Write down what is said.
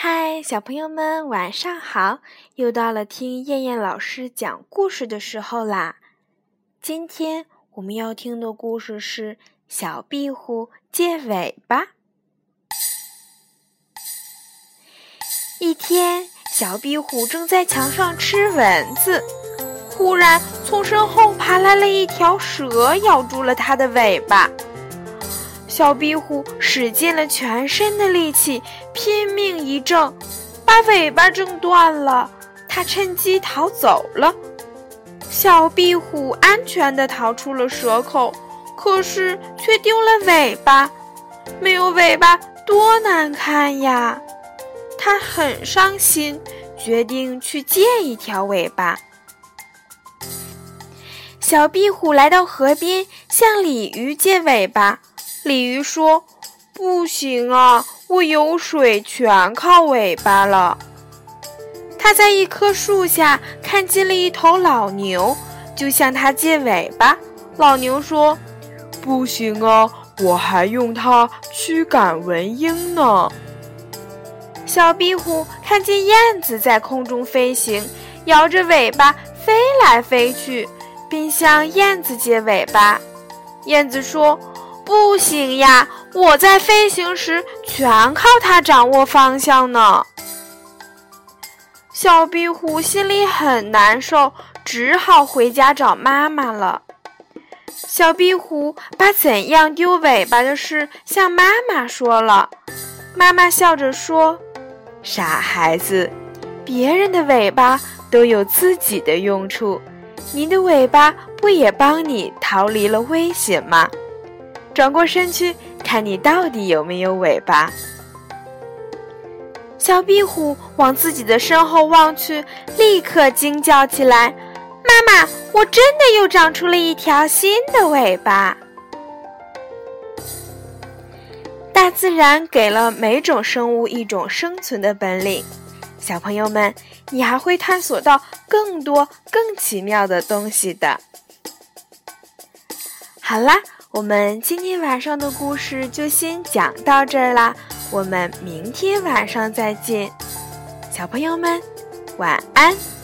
嗨，小朋友们，晚上好！又到了听燕燕老师讲故事的时候啦。今天我们要听的故事是《小壁虎借尾巴》。一天，小壁虎正在墙上吃蚊子，忽然从身后爬来了一条蛇，咬住了它的尾巴。小壁虎使尽了全身的力气，拼命一挣，把尾巴挣断了。它趁机逃走了。小壁虎安全地逃出了蛇口，可是却丢了尾巴。没有尾巴多难看呀！它很伤心，决定去借一条尾巴。小壁虎来到河边，向鲤鱼借尾巴。鲤鱼说：“不行啊，我游水全靠尾巴了。”它在一棵树下看见了一头老牛，就向它借尾巴。老牛说：“不行啊，我还用它驱赶蚊蝇呢。”小壁虎看见燕子在空中飞行，摇着尾巴飞来飞去，并向燕子借尾巴。燕子说。不行呀！我在飞行时全靠它掌握方向呢。小壁虎心里很难受，只好回家找妈妈了。小壁虎把怎样丢尾巴的事向妈妈说了。妈妈笑着说：“傻孩子，别人的尾巴都有自己的用处，你的尾巴不也帮你逃离了危险吗？”转过身去，看你到底有没有尾巴。小壁虎往自己的身后望去，立刻惊叫起来：“妈妈，我真的又长出了一条新的尾巴！”大自然给了每种生物一种生存的本领，小朋友们，你还会探索到更多更奇妙的东西的。好啦。我们今天晚上的故事就先讲到这儿啦我们明天晚上再见小朋友们晚安。